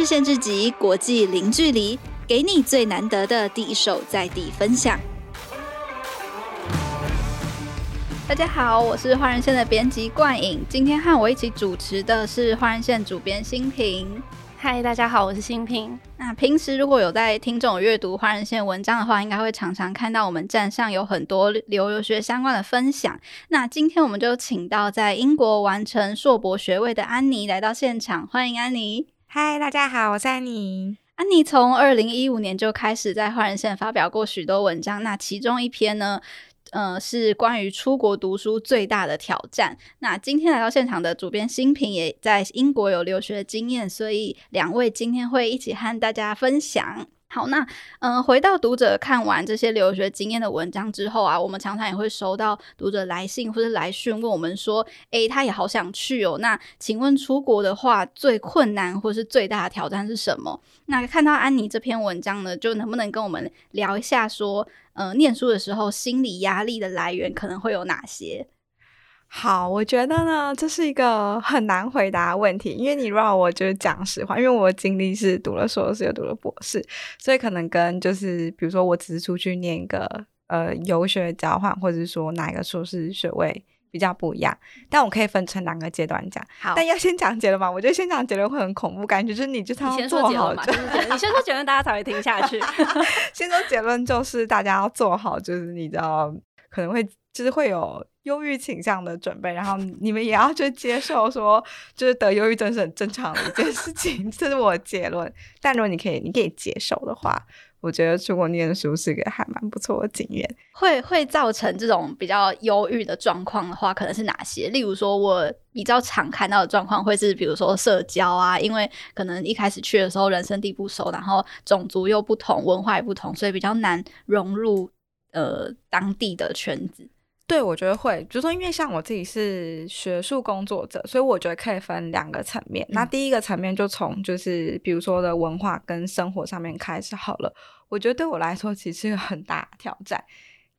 日限制级，国际零距离，给你最难得的第一手在地分享。大家好，我是华人线的编辑冠颖，今天和我一起主持的是华人线主编新平。嗨，大家好，我是新平。那平时如果有在听众阅读华人线文章的话，应该会常常看到我们站上有很多留学相关的分享。那今天我们就请到在英国完成硕博学位的安妮来到现场，欢迎安妮。嗨，大家好，我是安妮。安妮从二零一五年就开始在华人线发表过许多文章，那其中一篇呢，呃，是关于出国读书最大的挑战。那今天来到现场的主编新平也在英国有留学经验，所以两位今天会一起和大家分享。好，那嗯、回到读者看完这些留学经验的文章之后啊，我们常常也会收到读者来信或者来讯问我们说，诶，他也好想去哦。那请问出国的话，最困难或是最大的挑战是什么？那看到安妮这篇文章呢，就能不能跟我们聊一下说，呃，念书的时候心理压力的来源可能会有哪些？好，我觉得呢，这是一个很难回答的问题，因为你让我就是讲实话，因为我经历是读了硕士又读了博士，所以可能跟就是比如说我只是出去念一个呃游学交换，或者是说哪一个硕士学位比较不一样，但我可以分成两个阶段讲。好，但要先讲结论嘛，我觉得先讲结论会很恐怖，感觉就是你就是要做好就，你先说结论，大家才会听下去。先说结论就是大家要做好，就是你知道可能会就是会有。忧郁倾向的准备，然后你们也要去接受说，就是得忧郁症是很正常的一件事情，这是我的结论。但如果你可以，你可以接受的话，我觉得出国念书是一个还蛮不错的经验。会会造成这种比较忧郁的状况的话，可能是哪些？例如说，我比较常看到的状况会是，比如说社交啊，因为可能一开始去的时候人生地不熟，然后种族又不同，文化也不同，所以比较难融入呃当地的圈子。对，我觉得会，比如说，因为像我自己是学术工作者，所以我觉得可以分两个层面。嗯、那第一个层面就从就是比如说的文化跟生活上面开始好了。我觉得对我来说其实是很大挑战。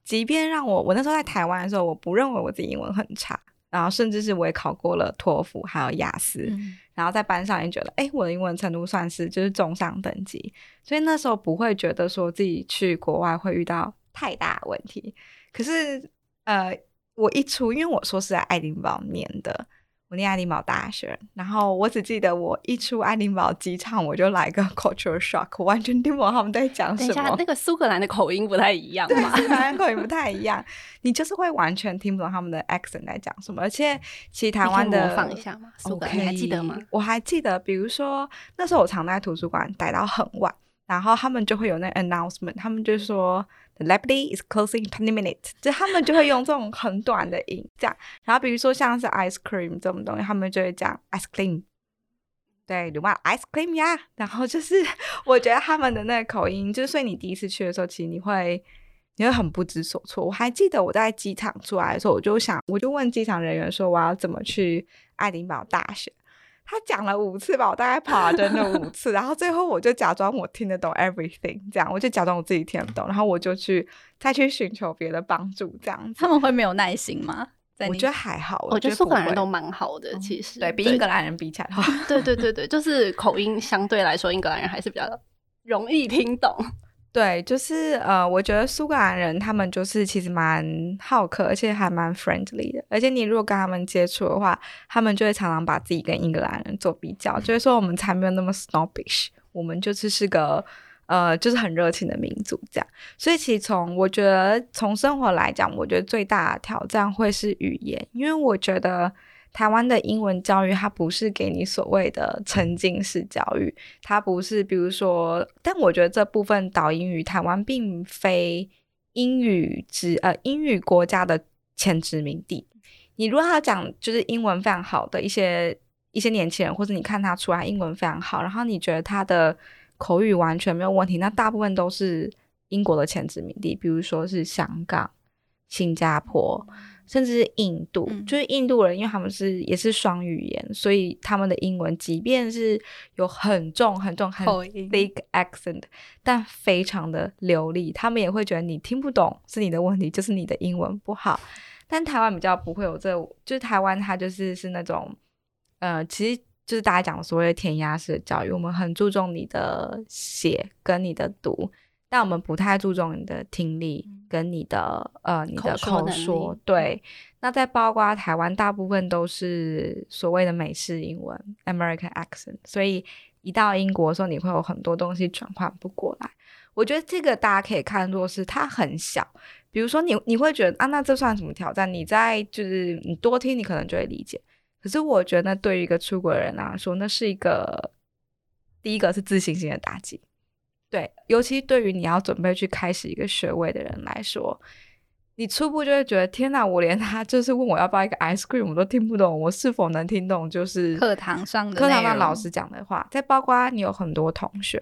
即便让我我那时候在台湾的时候，我不认为我自己英文很差，然后甚至是我也考过了托福还有雅思，嗯、然后在班上也觉得，哎，我的英文程度算是就是中上等级，所以那时候不会觉得说自己去国外会遇到太大的问题。可是。呃，我一出，因为我说是在爱丁堡念的，我念爱丁堡大学，然后我只记得我一出爱丁堡机场，我就来个 culture shock，我完全听不懂他们在讲什么。等一下，那个苏格兰的口音不太一样吗？对，苏格兰口音不 太一样，你就是会完全听不懂他们的 accent 在讲什么。而且，其实台湾的模仿一下吗？苏格兰，你还记得吗？我还记得，比如说那时候我常在图书馆待到很晚，然后他们就会有那 announcement，他们就说。The library is closing twenty minutes，就他们就会用这种很短的音这样，然后比如说像是 ice cream 这种东西，他们就会讲 ice cream，对，对吧？ice cream 呀，然后就是我觉得他们的那个口音，就是所以你第一次去的时候，其实你会你会很不知所措。我还记得我在机场出来的时候，我就想，我就问机场人员说我要怎么去爱丁堡大学。他讲了五次吧，我大概跑了真的五次，然后最后我就假装我听得懂 everything，这样我就假装我自己听得懂，然后我就去再去寻求别的帮助，这样子。他们会没有耐心吗？我觉得还好，我觉得苏格兰人都蛮好的，其实、嗯、对比英格兰人比起来的话，对对对对，就是口音相对来说，英格兰人还是比较容易听懂。对，就是呃，我觉得苏格兰人他们就是其实蛮好客，而且还蛮 friendly 的。而且你如果跟他们接触的话，他们就会常常把自己跟英格兰人做比较，就是说我们才没有那么 snobbish，我们就是是个呃，就是很热情的民族这样。所以其实从我觉得从生活来讲，我觉得最大的挑战会是语言，因为我觉得。台湾的英文教育，它不是给你所谓的沉浸式教育，它不是，比如说，但我觉得这部分导因于台湾并非英语殖呃英语国家的前殖民地。你如果要讲就是英文非常好的一些一些年轻人，或者你看他出来英文非常好，然后你觉得他的口语完全没有问题，那大部分都是英国的前殖民地，比如说是香港、新加坡。甚至是印度，嗯、就是印度人，因为他们是也是双语言，所以他们的英文即便是有很重很重很 thick accent，但非常的流利，他们也会觉得你听不懂是你的问题，就是你的英文不好。但台湾比较不会有这，就是台湾它就是是那种，呃，其实。就是大家讲所谓的填鸭式的教育，我们很注重你的写跟你的读，但我们不太注重你的听力跟你的呃你的口说。对，那在包括台湾，大部分都是所谓的美式英文 （American accent），所以一到英国的时候，你会有很多东西转换不过来。我觉得这个大家可以看作是它很小，比如说你你会觉得啊，那这算什么挑战？你在就是你多听，你可能就会理解。可是我觉得，对于一个出国人来说，那是一个第一个是自信心的打击。对，尤其对于你要准备去开始一个学位的人来说，你初步就会觉得天哪，我连他就是问我要不要一个 ice cream 我都听不懂，我是否能听懂就是课堂上的课堂上老师讲的话？再包括你有很多同学。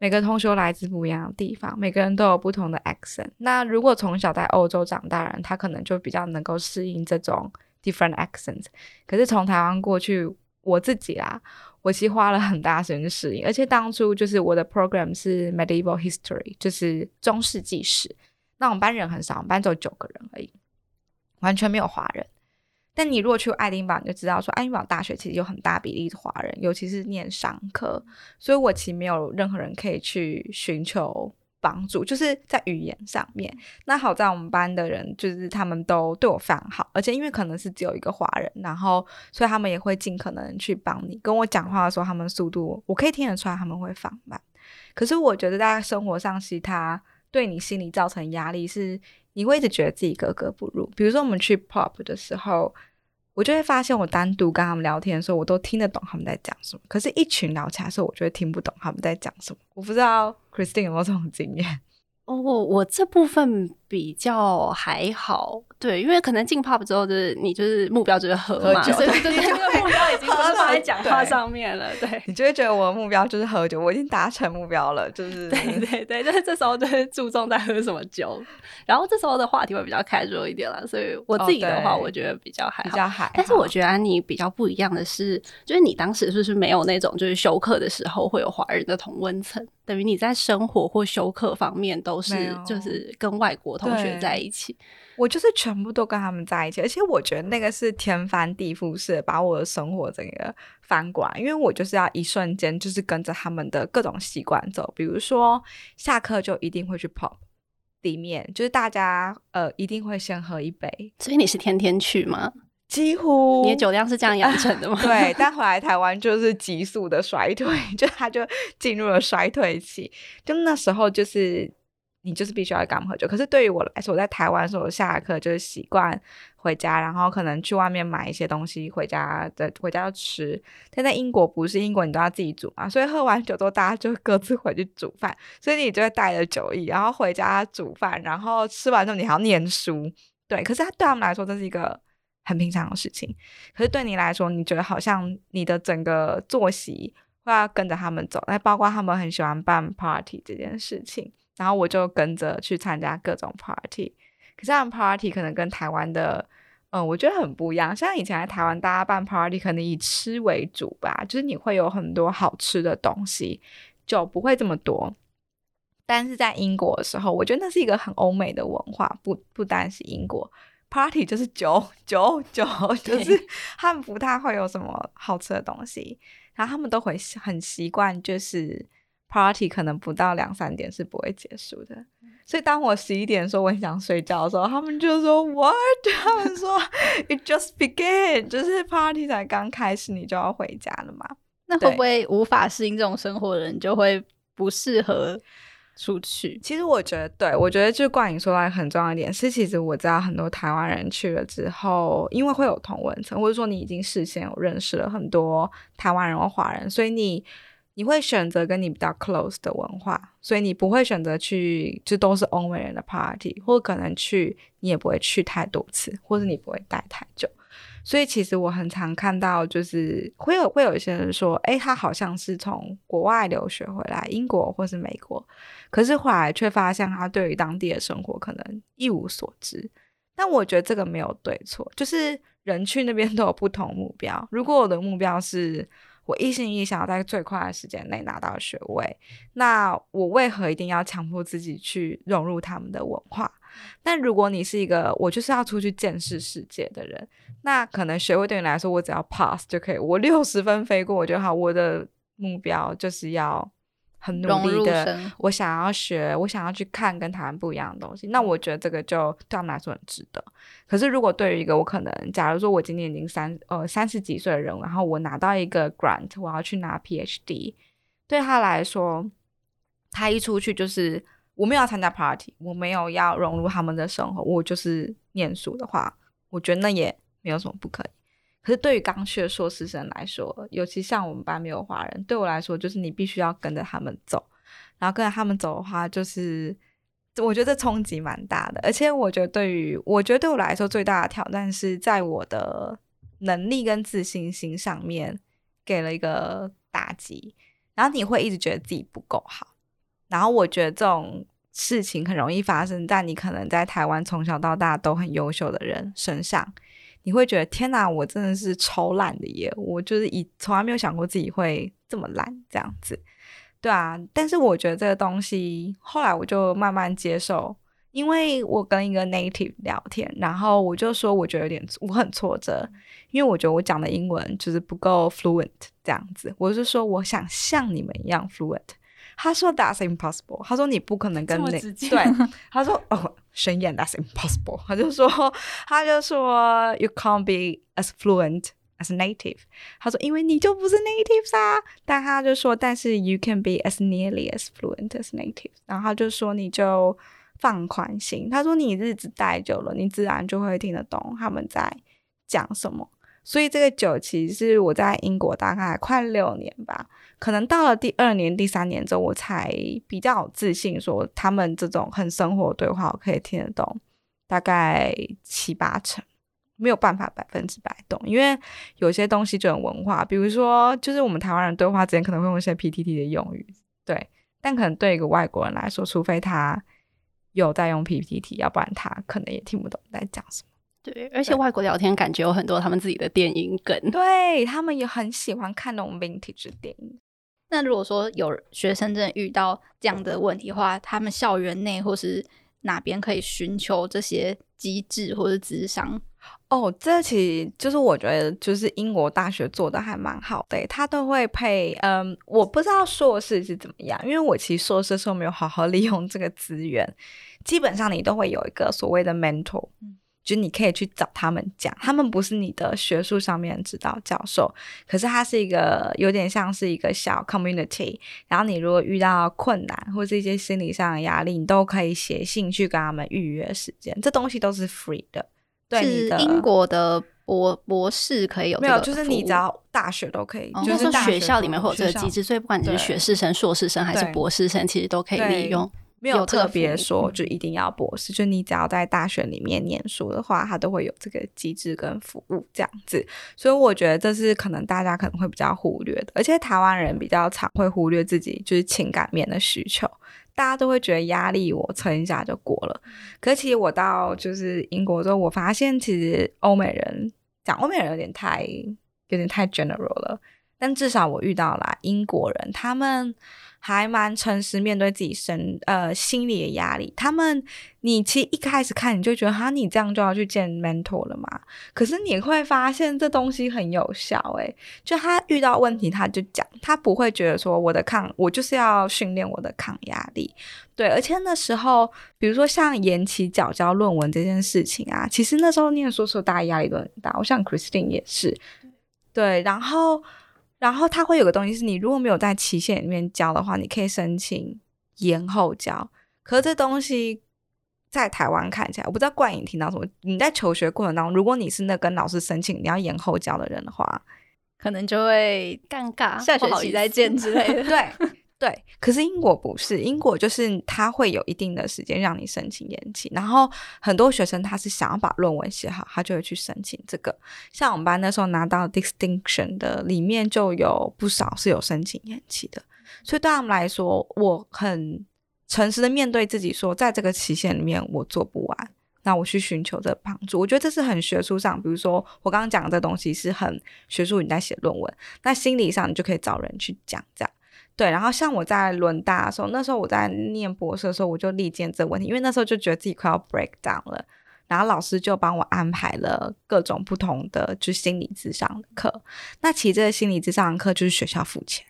每个同学来自不一样的地方，每个人都有不同的 accent。那如果从小在欧洲长大人，他可能就比较能够适应这种 different accents。可是从台湾过去，我自己啊，我其实花了很大时间去适应。而且当初就是我的 program 是 medieval history，就是中世纪史。那我们班人很少，我们班只有九个人而已，完全没有华人。但你如果去爱丁堡，你就知道说，爱丁堡大学其实有很大比例是华人，尤其是念商科，所以我其实没有任何人可以去寻求帮助，就是在语言上面。那好在我们班的人就是他们都对我非常好，而且因为可能是只有一个华人，然后所以他们也会尽可能去帮你。跟我讲话的时候，他们速度我可以听得出来他们会放慢。可是我觉得在生活上，其他对你心里造成压力是，你会一直觉得自己格格不入。比如说我们去 pop 的时候。我就会发现，我单独跟他们聊天的时候，我都听得懂他们在讲什么。可是，一群聊起来的时候，我就会听不懂他们在讲什么。我不知道 Christine 有没有这种经验？哦，我这部分比较还好。对，因为可能进 pub 之后，就是你就是目标就是喝嘛，喝酒，所以就是这个目标已经不是放在讲话上面了。对，对你就会觉得我的目标就是喝酒，我已经达成目标了，就是对对对，就是这时候就是注重在喝什么酒，然后这时候的话题会比较 casual 一点了。所以我自己的话，我觉得比较还好，比较还好。但是我觉得安妮比较不一样的是，就是你当时是不是没有那种就是休课的时候会有华人的同温层，等于你在生活或修课方面都是就是跟外国同学在一起。我就是全部都跟他们在一起，而且我觉得那个是天翻地覆式的把我的生活整个翻过来，因为我就是要一瞬间就是跟着他们的各种习惯走，比如说下课就一定会去 pop 里面，就是大家呃一定会先喝一杯，所以你是天天去吗？几乎，你的酒量是这样养成的吗？对，但回来台湾就是急速的衰退，就他就进入了衰退期，就那时候就是。你就是必须要跟他们喝酒，可是对于我来说，我在台湾的时候，我下课就是习惯回家，然后可能去外面买一些东西回家的，回家要吃。但在英国不是，英国你都要自己煮嘛，所以喝完酒之后，大家就各自回去煮饭，所以你就会带着酒意，然后回家煮饭，然后吃完之后你还要念书。对，可是他对他们来说这是一个很平常的事情，可是对你来说，你觉得好像你的整个作息会要跟着他们走，那包括他们很喜欢办 party 这件事情。然后我就跟着去参加各种 party，可是他们 party 可能跟台湾的，嗯，我觉得很不一样。像以前在台湾，大家办 party 可能以吃为主吧，就是你会有很多好吃的东西，就不会这么多。但是在英国的时候，我觉得那是一个很欧美的文化，不不单是英国 party 就是酒酒酒，就是他们不太会有什么好吃的东西，然后他们都会很习惯就是。Party 可能不到两三点是不会结束的，所以当我十一点说我很想睡觉的时候，他们就说 What？他们说 It just began，就是 Party 才刚开始，你就要回家了嘛？那会不会无法适应这种生活的人就会不适合出去？其实我觉得，对，我觉得就是冠颖说到很重要一点是，其实我知道很多台湾人去了之后，因为会有同文层，或者说你已经事先有认识了很多台湾人或华人，所以你。你会选择跟你比较 close 的文化，所以你不会选择去就都是欧美人的 party，或可能去你也不会去太多次，或者你不会待太久。所以其实我很常看到，就是会有会有一些人说，诶，他好像是从国外留学回来，英国或是美国，可是后来却发现他对于当地的生活可能一无所知。但我觉得这个没有对错，就是人去那边都有不同目标。如果我的目标是我一心一意想要在最快的时间内拿到学位，那我为何一定要强迫自己去融入他们的文化？但如果你是一个我就是要出去见识世界的人，那可能学位对你来说，我只要 pass 就可以，我六十分飞过我就好。我的目标就是要。很努力的，我想要学，我想要去看跟台湾不一样的东西。那我觉得这个就对他们来说很值得。可是如果对于一个我可能，假如说我今年已经三呃三十几岁的人，然后我拿到一个 grant，我要去拿 PhD，对他来说，他一出去就是我没有要参加 party，我没有要融入他们的生活，我就是念书的话，我觉得那也没有什么不可以。可是对于刚去的硕士生来说，尤其像我们班没有华人，对我来说就是你必须要跟着他们走，然后跟着他们走的话，就是我觉得冲击蛮大的。而且我觉得对于我觉得对我来说最大的挑战是在我的能力跟自信心上面给了一个打击，然后你会一直觉得自己不够好。然后我觉得这种事情很容易发生在你可能在台湾从小到大都很优秀的人身上。你会觉得天哪，我真的是超烂的耶！我就是以从来没有想过自己会这么烂这样子，对啊。但是我觉得这个东西后来我就慢慢接受，因为我跟一个 native 聊天，然后我就说我觉得有点我很挫折，因为我觉得我讲的英文就是不够 fluent 这样子。我是说我想像你们一样 fluent。他说 That's impossible。他说你不可能跟那对。他说哦，宣言 That's impossible。他就说他就说 You can't be as fluent as native。他说因为你就不是 native 啊。但他就说但是 You can be as nearly as fluent as native。然后他就说你就放宽心。他说你日子待久了，你自然就会听得懂他们在讲什么。所以这个久其实我在英国大概快六年吧，可能到了第二年、第三年之后，我才比较有自信，说他们这种很生活对话我可以听得懂，大概七八成，没有办法百分之百懂，因为有些东西就很文化，比如说就是我们台湾人对话之间可能会用一些 PTT 的用语，对，但可能对一个外国人来说，除非他有在用 PTT，要不然他可能也听不懂在讲什么。对，而且外国聊天感觉有很多他们自己的电影梗，对，他们也很喜欢看那种 vintage 电影。那如果说有学生真的遇到这样的问题的话，他们校园内或是哪边可以寻求这些机制或者咨商？哦，这其实就是我觉得就是英国大学做的还蛮好的，他都会配，嗯，我不知道硕士是怎么样，因为我其实硕士的时候没有好好利用这个资源，基本上你都会有一个所谓的 mentor。嗯就你可以去找他们讲，他们不是你的学术上面指导教授，可是他是一个有点像是一个小 community。然后你如果遇到困难或者一些心理上的压力，你都可以写信去跟他们预约时间。这东西都是 free 的。对，是英国的博博士可以有这个，没有，就是你只要大学都可以，哦、就是学校里面会有这个机制，所以不管你是学士生、硕士生还是博士生，其实都可以利用。没有特别说就一定要博士，就你只要在大学里面念书的话，它都会有这个机制跟服务这样子。所以我觉得这是可能大家可能会比较忽略的，而且台湾人比较常会忽略自己就是情感面的需求，大家都会觉得压力我撑一下就过了。可其实我到就是英国之后，我发现其实欧美人讲欧美人有点太有点太 general 了，但至少我遇到了英国人，他们。还蛮诚实面对自己身呃心理的压力。他们，你其实一开始看你就觉得哈，你这样就要去见 mentor 了嘛？可是你会发现这东西很有效诶，就他遇到问题他就讲，他不会觉得说我的抗我就是要训练我的抗压力。对，而且那时候比如说像延期缴交论文这件事情啊，其实那时候念书时候大家压力都很大。我想 Christine 也是，对，然后。然后它会有个东西是你如果没有在期限里面交的话，你可以申请延后交。可是这东西在台湾看起来，我不知道冠颖听到什么。你在求学过程当中，如果你是那跟老师申请你要延后交的人的话，可能就会尴尬，下学期再见之类的。对。对，可是英国不是，英国就是他会有一定的时间让你申请延期，然后很多学生他是想要把论文写好，他就会去申请这个。像我们班那时候拿到 distinction 的里面就有不少是有申请延期的，所以对他们来说，我很诚实的面对自己说，在这个期限里面我做不完，那我去寻求这帮助。我觉得这是很学术上，比如说我刚刚讲的这东西是很学术，你在写论文，那心理上你就可以找人去讲这样。对，然后像我在伦大的时候，那时候我在念博士的时候，我就历经这个问题，因为那时候就觉得自己快要 break down 了，然后老师就帮我安排了各种不同的就心理咨商的课。那其实这个心理咨商的课就是学校付钱，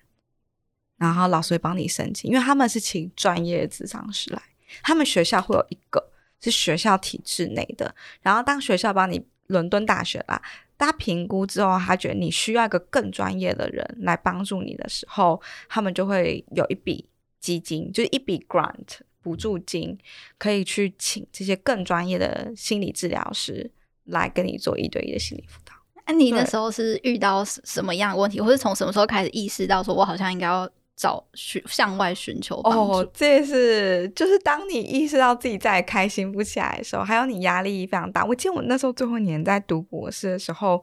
然后老师会帮你申请，因为他们是请专业的咨商师来，他们学校会有一个是学校体制内的，然后当学校帮你伦敦大学啦。他评估之后，他觉得你需要一个更专业的人来帮助你的时候，他们就会有一笔基金，就是一笔 grant 补助金，可以去请这些更专业的心理治疗师来跟你做一对一的心理辅导。那你那时候是遇到什么样的问题，或是从什么时候开始意识到说，我好像应该要？找寻向外寻求帮助哦，这是就是当你意识到自己再开心不起来的时候，还有你压力非常大。我记得我那时候最后一年在读博士的时候，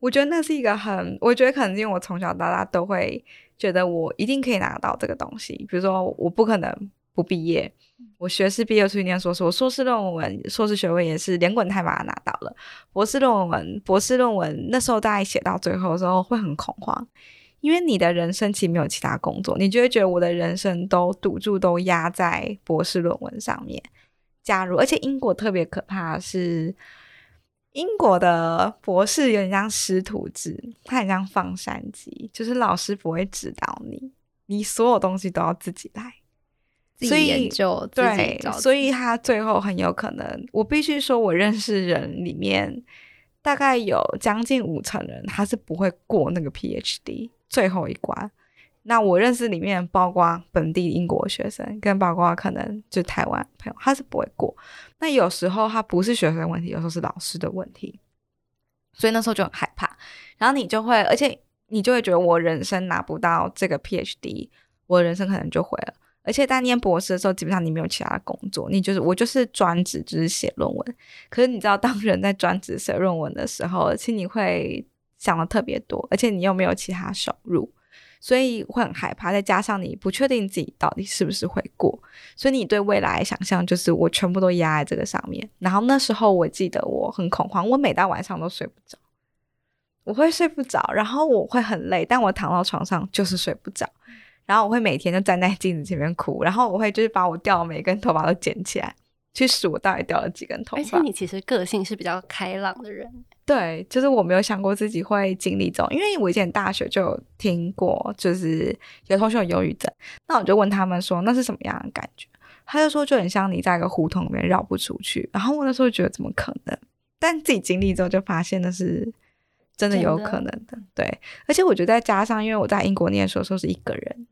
我觉得那是一个很，我觉得可能因为我从小到大都会觉得我一定可以拿到这个东西，比如说我不可能不毕业，我学士毕业出去念硕士，我硕士论文、硕士学位也是连滚带爬拿到了，博士论文、博士论文那时候大概写到最后的时候会很恐慌。因为你的人生其实没有其他工作，你就会觉得我的人生都赌注都压在博士论文上面。假如，而且英国特别可怕的是，英国的博士有点像师徒制，他很像放山鸡，就是老师不会指导你，你所有东西都要自己来，自己研究，所以对，所以他最后很有可能，我必须说，我认识人里面大概有将近五成人，他是不会过那个 PhD。最后一关，那我认识里面包括本地英国学生，跟包括可能就台湾朋友，他是不会过。那有时候他不是学生问题，有时候是老师的问题，所以那时候就很害怕。然后你就会，而且你就会觉得我人生拿不到这个 PhD，我人生可能就毁了。而且在念博士的时候，基本上你没有其他工作，你就是我就是专职就是写论文。可是你知道，当人在专职写论文的时候，其实你会。想的特别多，而且你又没有其他收入，所以会很害怕。再加上你不确定自己到底是不是会过，所以你对未来的想象就是我全部都压在这个上面。然后那时候我记得我很恐慌，我每到晚上都睡不着，我会睡不着，然后我会很累，但我躺到床上就是睡不着。然后我会每天就站在镜子前面哭，然后我会就是把我掉的每一根头发都捡起来，去数我到底掉了几根头发。而且你其实个性是比较开朗的人。对，就是我没有想过自己会经历这种，因为我以前大学就有听过，就是有同学有忧郁症，那我就问他们说，那是什么样的感觉？他就说就很像你在一个胡同里面绕不出去。然后我那时候觉得怎么可能？但自己经历之后就发现那是真的有可能的。的。对，而且我觉得再加上，因为我在英国念书的时候是一个人，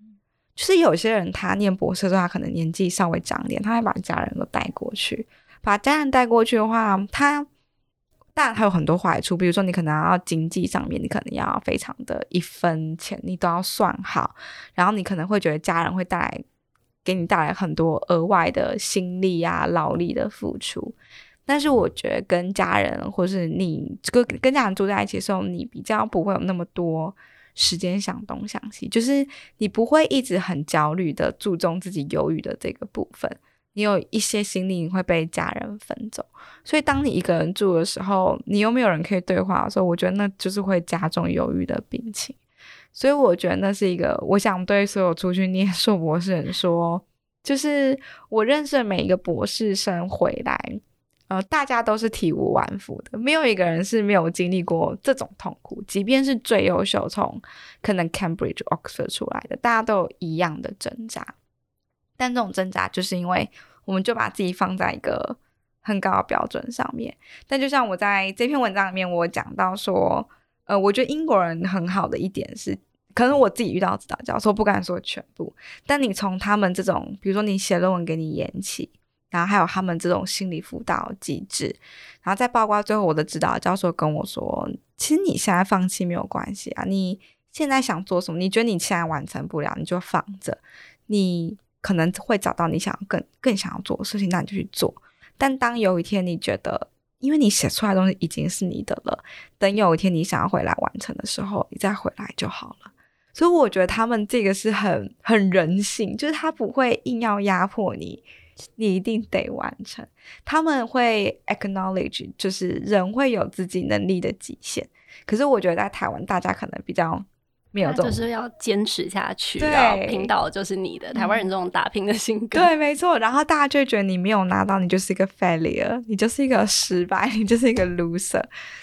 就是有些人他念博士的时候，他可能年纪稍微长一点，他会把家人都带过去，把家人带过去的话，他。但还有很多坏处，比如说你可能要经济上面，你可能要非常的一分钱你都要算好，然后你可能会觉得家人会带来给你带来很多额外的心力啊、劳力的付出。但是我觉得跟家人或是你跟跟家人住在一起的时候，你比较不会有那么多时间想东想西，就是你不会一直很焦虑的注重自己忧郁的这个部分。你有一些心力会被家人分走，所以当你一个人住的时候，你又没有人可以对话的时候，我觉得那就是会加重忧郁的病情。所以我觉得那是一个，我想对所有出去念硕博士人说，就是我认识的每一个博士生回来，呃，大家都是体无完肤的，没有一个人是没有经历过这种痛苦。即便是最优秀，从可能 Cambridge、Oxford 出来的，大家都有一样的挣扎。但这种挣扎，就是因为我们就把自己放在一个很高的标准上面。但就像我在这篇文章里面，我讲到说，呃，我觉得英国人很好的一点是，可能我自己遇到指导教授，不敢说全部。但你从他们这种，比如说你写论文给你延期，然后还有他们这种心理辅导机制，然后在曝光最后我的指导教授跟我说，其实你现在放弃没有关系啊，你现在想做什么，你觉得你现在完成不了，你就放着，你。可能会找到你想要更更想要做的事情，那你就去做。但当有一天你觉得，因为你写出来的东西已经是你的了，等有一天你想要回来完成的时候，你再回来就好了。所以我觉得他们这个是很很人性，就是他不会硬要压迫你，你一定得完成。他们会 acknowledge，就是人会有自己能力的极限。可是我觉得在台湾，大家可能比较没有这种，就是要坚持下去，然后拼到就是你的。台湾人这种打拼的性格，对，没错。然后大家就觉得你没有拿到，你就是一个 failure，你就是一个失败，你就是一个 loser。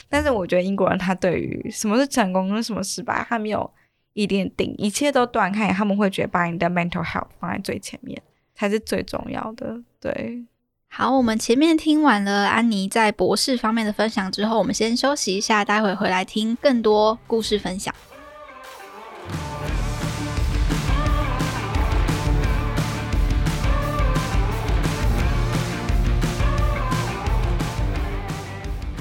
但是我觉得英国人他对于什么是成功跟什么失败，他没有一定定，一切都断开，他们会觉得把你的 mental health 放在最前面才是最重要的。对。好，我们前面听完了安妮在博士方面的分享之后，我们先休息一下，待会回来听更多故事分享。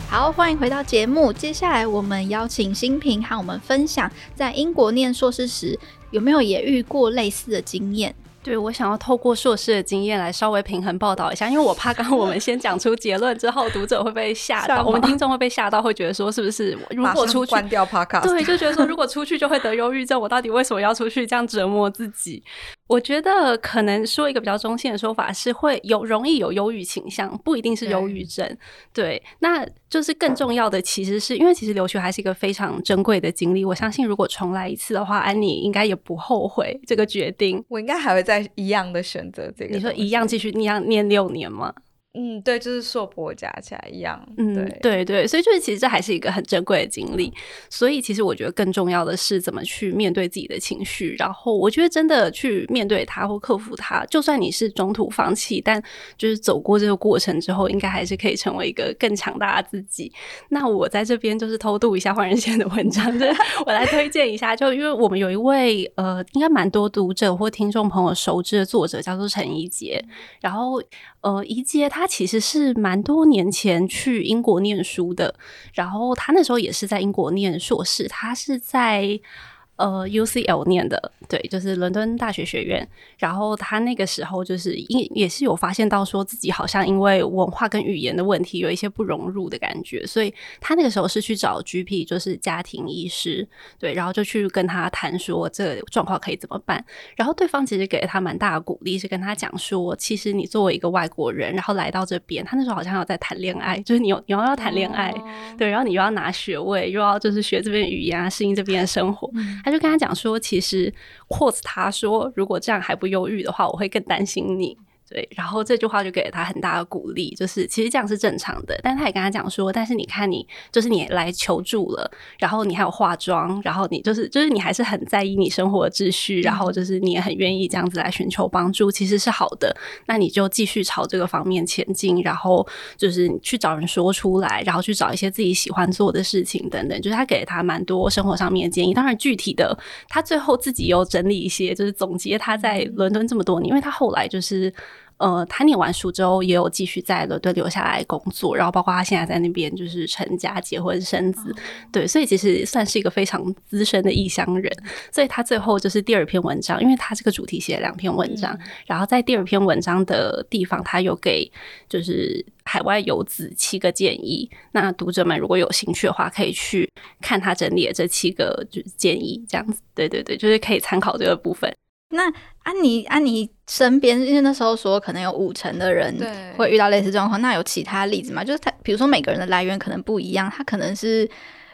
好，欢迎回到节目。接下来我们邀请新平和我们分享，在英国念硕士时有没有也遇过类似的经验。对，我想要透过硕士的经验来稍微平衡报道一下，因为我怕刚刚我们先讲出结论之后，读者会被吓到，我们听众会被吓到，会觉得说是不是如果出去关掉 Podcast，对，就觉得说如果出去就会得忧郁症，我到底为什么要出去这样折磨自己？我觉得可能说一个比较中性的说法是会有容易有忧郁倾向，不一定是忧郁症。对，对，那就是更重要的其实是因为其实留学还是一个非常珍贵的经历。我相信如果重来一次的话，安妮应该也不后悔这个决定。我应该还会再一样的选择这个。你说一样继续一样念六年吗？嗯，对，就是硕博加起来一样。嗯，对，对，对，所以就是其实这还是一个很珍贵的经历。所以其实我觉得更重要的是怎么去面对自己的情绪，然后我觉得真的去面对它或克服它，就算你是中途放弃，但就是走过这个过程之后，应该还是可以成为一个更强大的自己。那我在这边就是偷渡一下换人线的文章，就是我来推荐一下，就因为我们有一位呃，应该蛮多读者或听众朋友熟知的作者，叫做陈怡杰，然后。呃，怡杰他其实是蛮多年前去英国念书的，然后他那时候也是在英国念硕士，他是在。呃，UCL 念的，对，就是伦敦大学学院。然后他那个时候就是因也是有发现到说自己好像因为文化跟语言的问题有一些不融入的感觉，所以他那个时候是去找 GP，就是家庭医师，对，然后就去跟他谈说这个状况可以怎么办。然后对方其实给了他蛮大的鼓励，是跟他讲说，其实你作为一个外国人，然后来到这边，他那时候好像要在谈恋爱，就是你有你要要谈恋爱，对，然后你又要拿学位，又要就是学这边语言啊，适应这边的生活。他就跟他讲说，其实，或者他说，如果这样还不忧郁的话，我会更担心你。对，然后这句话就给了他很大的鼓励，就是其实这样是正常的。但他也跟他讲说，但是你看你，就是你来求助了，然后你还有化妆，然后你就是就是你还是很在意你生活的秩序，然后就是你也很愿意这样子来寻求帮助，其实是好的。那你就继续朝这个方面前进，然后就是去找人说出来，然后去找一些自己喜欢做的事情等等。就是他给了他蛮多生活上面的建议，当然具体的他最后自己又整理一些，就是总结他在伦敦这么多年，因为他后来就是。呃，他念完书之后，也有继续在伦敦留下来工作，然后包括他现在在那边就是成家、结婚、生子，哦、对，所以其实算是一个非常资深的异乡人。所以他最后就是第二篇文章，因为他这个主题写了两篇文章，嗯、然后在第二篇文章的地方，他有给就是海外游子七个建议。那读者们如果有兴趣的话，可以去看他整理的这七个就是建议，这样子，对对对，就是可以参考这个部分。那安妮，安妮身边，因为那时候说可能有五成的人会遇到类似状况，那有其他例子吗？就是他，比如说每个人的来源可能不一样，他可能是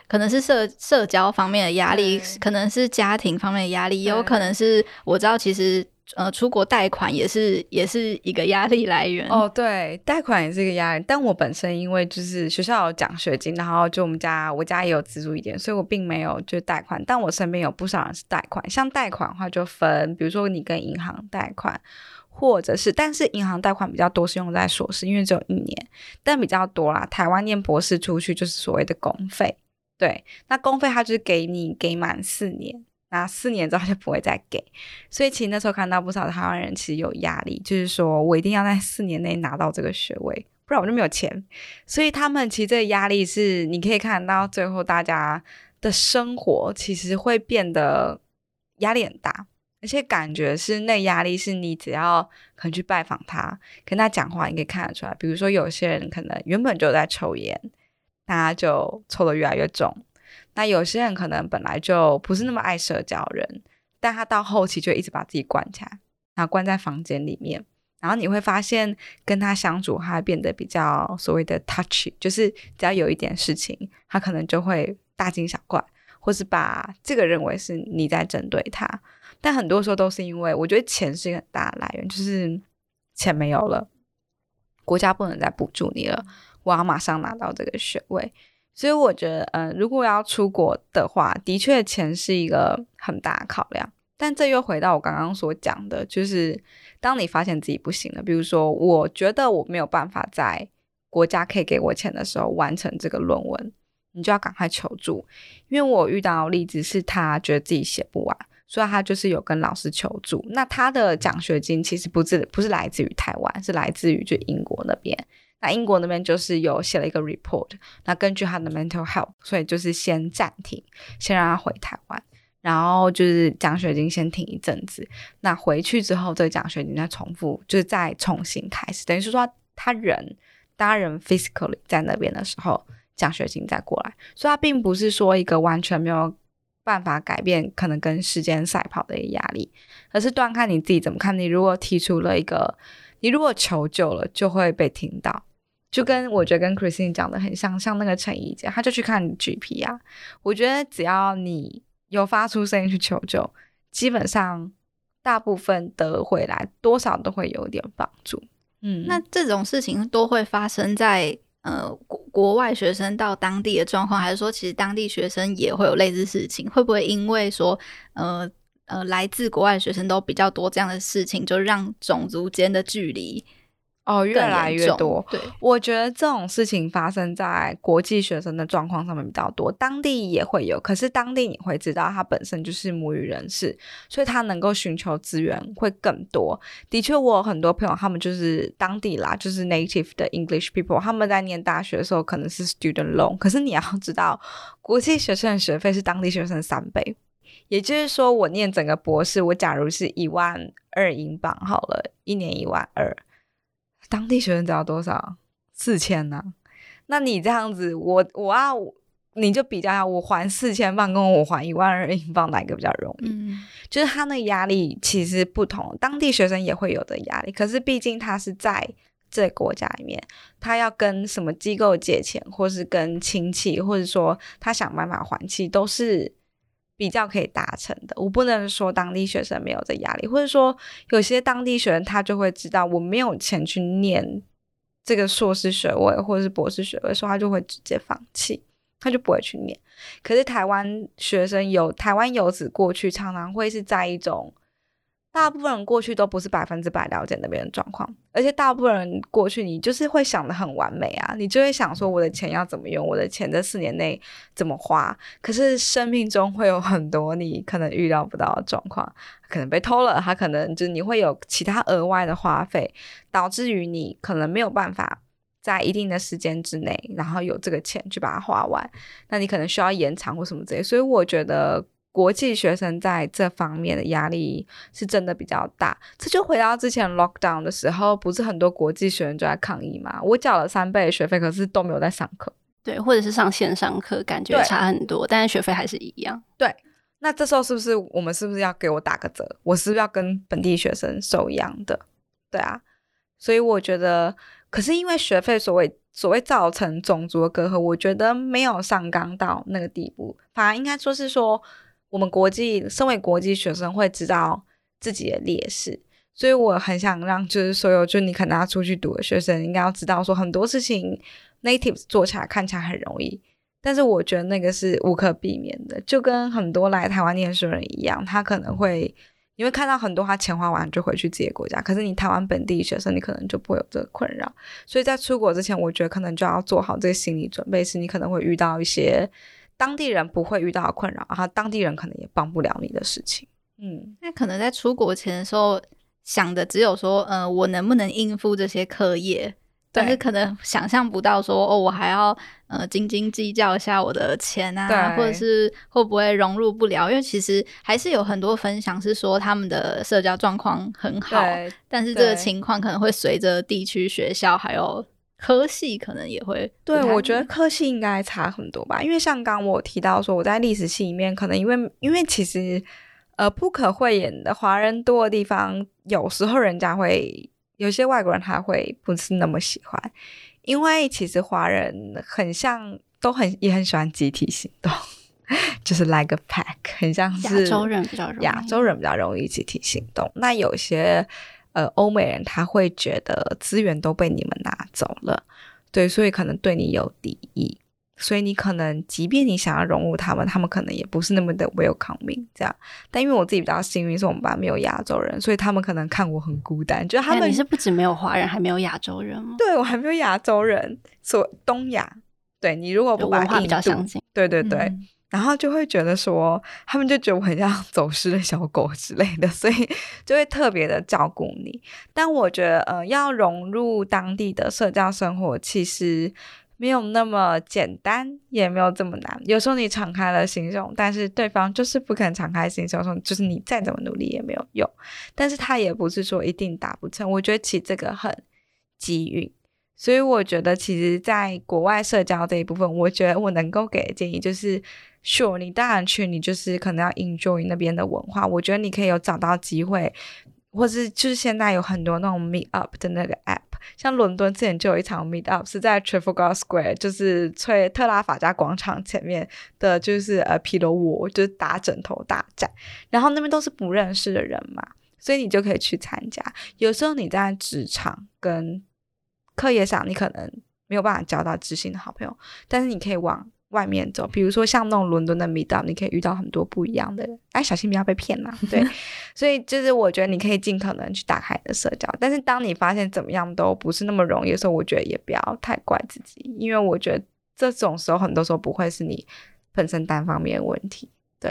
可能是社社交方面的压力，可能是家庭方面的压力，也有可能是我知道其实。呃，出国贷款也是也是一个压力来源哦。对，贷款也是一个压力。但我本身因为就是学校有奖学金，然后就我们家我家也有资助一点，所以我并没有就贷款。但我身边有不少人是贷款。像贷款的话，就分，比如说你跟银行贷款，或者是，但是银行贷款比较多是用在硕士，因为只有一年。但比较多啦，台湾念博士出去就是所谓的公费。对，那公费它就是给你给满四年。那四年之后就不会再给，所以其实那时候看到不少台湾人其实有压力，就是说我一定要在四年内拿到这个学位，不然我就没有钱。所以他们其实这个压力是你可以看到最后大家的生活其实会变得压力很大，而且感觉是那压力是你只要可能去拜访他，跟他讲话，你可以看得出来。比如说有些人可能原本就在抽烟，大家就抽得越来越重。那有些人可能本来就不是那么爱社交人，但他到后期就一直把自己关起来，然后关在房间里面，然后你会发现跟他相处，他变得比较所谓的 touchy，就是只要有一点事情，他可能就会大惊小怪，或是把这个认为是你在针对他。但很多时候都是因为，我觉得钱是一个很大的来源，就是钱没有了，国家不能再补助你了，我要马上拿到这个学位。所以我觉得，嗯、呃，如果要出国的话，的确钱是一个很大的考量。但这又回到我刚刚所讲的，就是当你发现自己不行了，比如说，我觉得我没有办法在国家可以给我钱的时候完成这个论文，你就要赶快求助。因为我遇到例子是他觉得自己写不完，所以他就是有跟老师求助。那他的奖学金其实不是不是来自于台湾，是来自于就英国那边。那英国那边就是有写了一个 report，那根据他的 mental health，所以就是先暂停，先让他回台湾，然后就是奖学金先停一阵子。那回去之后，这个奖学金再重复，就是再重新开始，等于是说他人，当他人 physically 在那边的时候，奖学金再过来。所以，他并不是说一个完全没有办法改变，可能跟时间赛跑的一个压力，而是端看你自己怎么看。你如果提出了一个，你如果求救了，就会被听到。就跟我觉得跟 Christine 讲的很像，像那个陈怡姐，他就去看 GP 啊。我觉得只要你有发出声音去求救，基本上大部分得回来，多少都会有点帮助。嗯，那这种事情都会发生在呃国国外学生到当地的状况，还是说其实当地学生也会有类似事情？会不会因为说呃呃来自国外的学生都比较多这样的事情，就让种族间的距离？哦，越来越多。对，我觉得这种事情发生在国际学生的状况上面比较多，当地也会有。可是当地你会知道，他本身就是母语人士，所以他能够寻求资源会更多。的确，我有很多朋友，他们就是当地啦，就是 native 的 English people，他们在念大学的时候可能是 student loan。可是你要知道，国际学生的学费是当地学生的三倍。也就是说，我念整个博士，我假如是一万二英镑好了，一年一万二。当地学生只要多少？四千呢？那你这样子，我我要你就比较下，我还四千万，跟我还一万二英镑，哪一个比较容易？嗯，就是他那压力其实不同，当地学生也会有的压力。可是毕竟他是在这个国家里面，他要跟什么机构借钱，或是跟亲戚，或者说他想办法还清，都是。比较可以达成的，我不能说当地学生没有这压力，或者说有些当地学生他就会知道我没有钱去念这个硕士学位或者是博士学位，所以他就会直接放弃，他就不会去念。可是台湾学生有台湾游子过去，常常会是在一种。大部分人过去都不是百分之百了解那边的状况，而且大部分人过去，你就是会想得很完美啊，你就会想说我的钱要怎么用，我的钱这四年内怎么花。可是生命中会有很多你可能预料不到的状况，可能被偷了，他可能就是你会有其他额外的花费，导致于你可能没有办法在一定的时间之内，然后有这个钱去把它花完，那你可能需要延长或什么之类。所以我觉得。国际学生在这方面的压力是真的比较大，这就回到之前 lockdown 的时候，不是很多国际学生就在抗议吗？我缴了三倍的学费，可是都没有在上课，对，或者是上线上课，感觉差很多，但是学费还是一样。对，那这时候是不是我们是不是要给我打个折？我是不是要跟本地学生收一样的？对啊，所以我觉得，可是因为学费所谓所谓造成种族的隔阂，我觉得没有上纲到那个地步，反而应该说是说。我们国际身为国际学生会知道自己的劣势，所以我很想让就是所有就你可能要出去读的学生应该要知道说很多事情 natives 做起来看起来很容易，但是我觉得那个是无可避免的，就跟很多来台湾念书人一样，他可能会你会看到很多他钱花完就回去自己的国家，可是你台湾本地学生你可能就不会有这个困扰，所以在出国之前，我觉得可能就要做好这个心理准备，是你可能会遇到一些。当地人不会遇到的困扰，然后当地人可能也帮不了你的事情。嗯，那可能在出国前的时候想的只有说，呃，我能不能应付这些课业？但是可能想象不到说，哦，我还要呃斤斤计较一下我的钱啊，或者是会不会融入不了？因为其实还是有很多分享是说他们的社交状况很好，但是这个情况可能会随着地区学校还有。科系可能也会，对，我觉得科系应该差很多吧，因为像刚我提到说，我在历史系里面，可能因为因为其实呃不可讳言的华人多的地方，有时候人家会有些外国人他会不是那么喜欢，因为其实华人很像都很也很喜欢集体行动。就 就是 like a pack，很像是亚洲人比较容易，亚洲人比较容易集体行动。那有些呃欧美人他会觉得资源都被你们拿走了，对，所以可能对你有敌意。所以你可能，即便你想要融入他们，他们可能也不是那么的 welcoming 这样。但因为我自己比较幸运，是我们班没有亚洲人，所以他们可能看我很孤单。就他们你是不止没有华人，还没有亚洲人吗？对，我还没有亚洲人，所东亚。对，你如果不把文化比较相近，对对对，嗯、然后就会觉得说，他们就觉得我很像 走失的小狗之类的，所以 就会特别的照顾你。但我觉得，呃，要融入当地的社交生活，其实。没有那么简单，也没有这么难。有时候你敞开了心胸，但是对方就是不肯敞开心胸，说就是你再怎么努力也没有用。但是他也不是说一定达不成。我觉得其实这个很机遇，所以我觉得其实在国外社交这一部分，我觉得我能够给的建议就是，sure，你当然去，你就是可能要 enjoy 那边的文化。我觉得你可以有找到机会，或是就是现在有很多那种 meet up 的那个 app。像伦敦之前就有一场 meet up 是在 Trafalgar Square，就是特特拉法加广场前面的，就是呃 pillow war，就是打枕头大战。然后那边都是不认识的人嘛，所以你就可以去参加。有时候你在职场跟课业上，你可能没有办法交到知心的好朋友，但是你可以往。外面走，比如说像那种伦敦的 meetup，你可以遇到很多不一样的人。哎，小心不要被骗啦。对，所以就是我觉得你可以尽可能去打开你的社交，但是当你发现怎么样都不是那么容易的时候，我觉得也不要太怪自己，因为我觉得这种时候很多时候不会是你本身单方面的问题。对，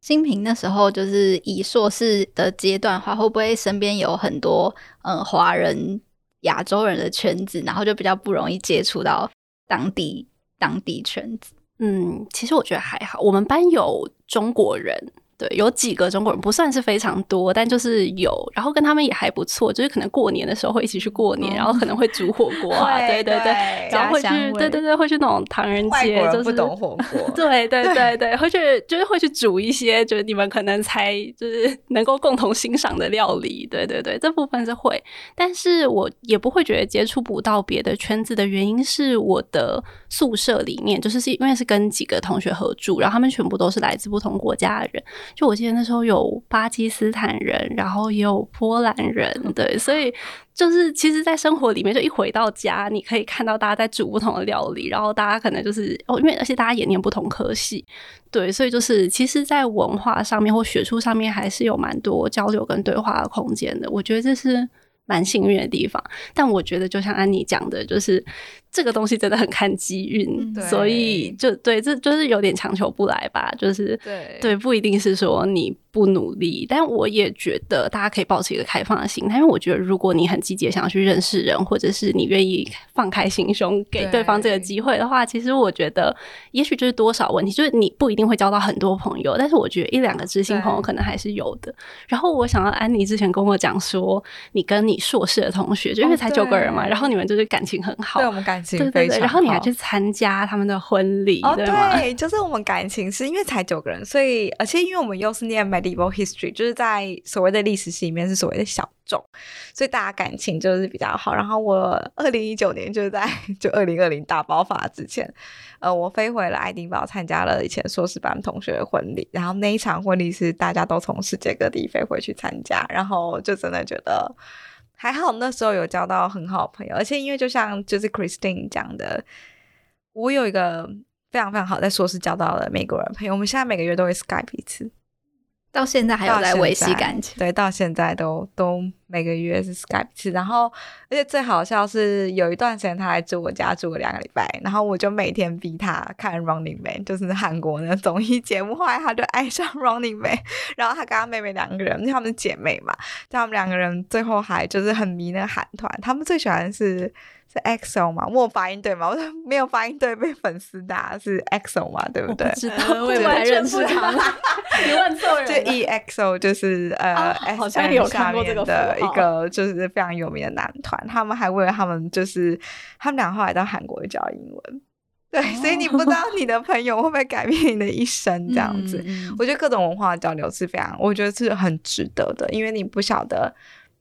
新平那时候就是以硕士的阶段的话，会不会身边有很多嗯华人、亚洲人的圈子，然后就比较不容易接触到当地？当地圈子，嗯，其实我觉得还好。我们班有中国人，对，有几个中国人，不算是非常多，但就是有。然后跟他们也还不错，就是可能过年的时候会一起去过年，嗯、然后可能会煮火锅啊，对对对，然后会去，对对对，会去那种唐人街，就是不懂火锅，对对对 对，会去就是会去煮一些，就是你们可能才就是能够共同欣赏的料理，对对对，这部分是会，但是我也不会觉得接触不到别的圈子的原因是我的宿舍里面，就是是因为是跟几个同学合住，然后他们全部都是来自不同国家的人。就我记得那时候有巴基斯坦人，然后也有波兰人，对，所以就是其实，在生活里面，就一回到家，你可以看到大家在煮不同的料理，然后大家可能就是哦，因为而且大家也念不同科系，对，所以就是其实，在文化上面或学术上面，还是有蛮多交流跟对话的空间的。我觉得这是蛮幸运的地方。但我觉得，就像安妮讲的，就是。这个东西真的很看机运，嗯、所以就对，这就是有点强求不来吧，就是对。对，不一定是说你不努力，但我也觉得大家可以保持一个开放的心态，因为我觉得如果你很积极想要去认识人，或者是你愿意放开心胸给对。方这个机会的话，其实我觉得也许就是多少问题，就是你不一定会交到很多朋友，但是我觉得一两个知心朋友可能还是有的。然后我想到安妮之前跟我讲说，你跟你硕士的同学，就因为才九个人嘛，然后你们就是感情很好，对我们感。对对对，然后你还去参加他们的婚礼，哦，对，对，就是我们感情是因为才九个人，所以而且因为我们又是念 medieval history，就是在所谓的历史系里面是所谓的小众，所以大家感情就是比较好。然后我二零一九年就是在就二零二零大爆发之前，呃，我飞回了爱丁堡参加了以前硕士班同学的婚礼，然后那一场婚礼是大家都从世界各地飞回去参加，然后就真的觉得。还好那时候有交到很好的朋友，而且因为就像就是 Christine 讲的，我有一个非常非常好在硕士交到了美国人朋友，我们现在每个月都会 Skype 一次。到现在还有在维系感情，对，到现在都都每个月是 Skype，然后而且最好笑是有一段时间他来住我家住了两个礼拜，然后我就每天逼他看 Running Man，就是韩国那综艺节目，后来他就爱上 Running Man，然后他跟他妹妹两个人，因为他们是姐妹嘛，他们两个人最后还就是很迷那个韩团，他们最喜欢的是。是 EXO 吗？我有发音对吗？我说没有发音对，被粉丝打是 EXO 嘛？对不对？知道，我也不太认识他。你问错人。就 EXO 就是呃，好像有看过这个的一个就是非常有名的男团，他们还为了他们就是他们俩后来到韩国教英文。对，所以你不知道你的朋友会不会改变你的一生这样子。我觉得各种文化交流是非常，我觉得是很值得的，因为你不晓得。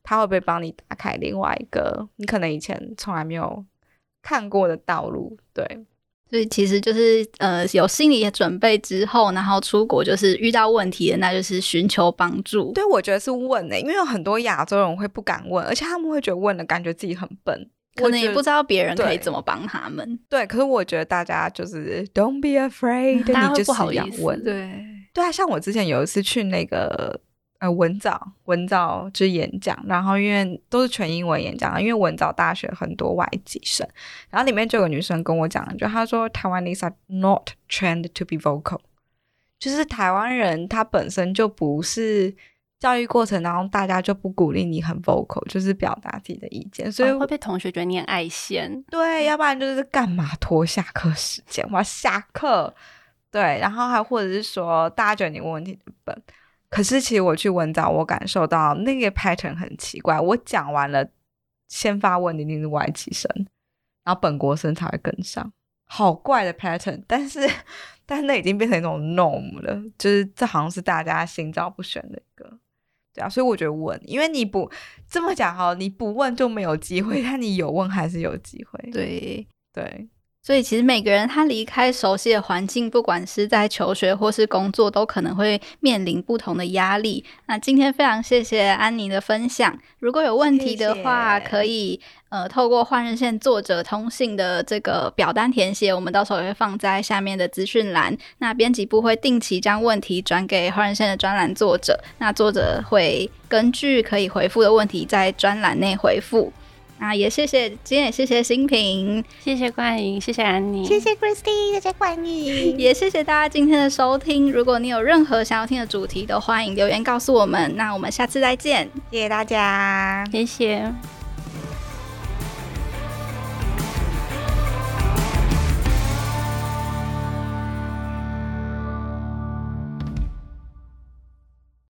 他会不会帮你打开另外一个你可能以前从来没有看过的道路？对，所以其实就是呃有心理的准备之后，然后出国就是遇到问题的，那就是寻求帮助。对，我觉得是问呢、欸，因为有很多亚洲人会不敢问，而且他们会觉得问了感觉自己很笨，可能也不知道别人可以怎么帮他们。对，可是我觉得大家就是 Don't be afraid，大家会不好意思问。对，对啊，像我之前有一次去那个。呃，文藻文藻之演讲，然后因为都是全英文演讲，因为文藻大学很多外籍生，然后里面就有女生跟我讲，就她说，Taiwanese are not trained to be vocal，就是台湾人他本身就不是教育过程当中大家就不鼓励你很 vocal，就是表达自己的意见，所以、哦、会被同学觉得你很爱现，对，要不然就是干嘛拖下课时间，我要下课，对，然后还或者是说大家觉得你问问题笨。可是，其实我去文藻，我感受到那个 pattern 很奇怪。我讲完了，先发问的一定是外籍生，然后本国生才会跟上，好怪的 pattern。但是，但是那已经变成一种 norm 了，就是这好像是大家心照不宣的一个，对啊。所以我觉得问，因为你不这么讲哈，你不问就没有机会，但你有问还是有机会。对对。所以其实每个人他离开熟悉的环境，不管是在求学或是工作，都可能会面临不同的压力。那今天非常谢谢安妮的分享。如果有问题的话，谢谢可以呃透过换日线作者通信的这个表单填写，我们到时候也会放在下面的资讯栏。那编辑部会定期将问题转给换日线的专栏作者，那作者会根据可以回复的问题在专栏内回复。啊，也谢谢，今天也谢谢新平，谢谢冠莹，谢谢安妮，谢谢 Christy，谢谢冠莹，也谢谢大家今天的收听。如果你有任何想要听的主题，都欢迎留言告诉我们。那我们下次再见，谢谢大家，谢谢。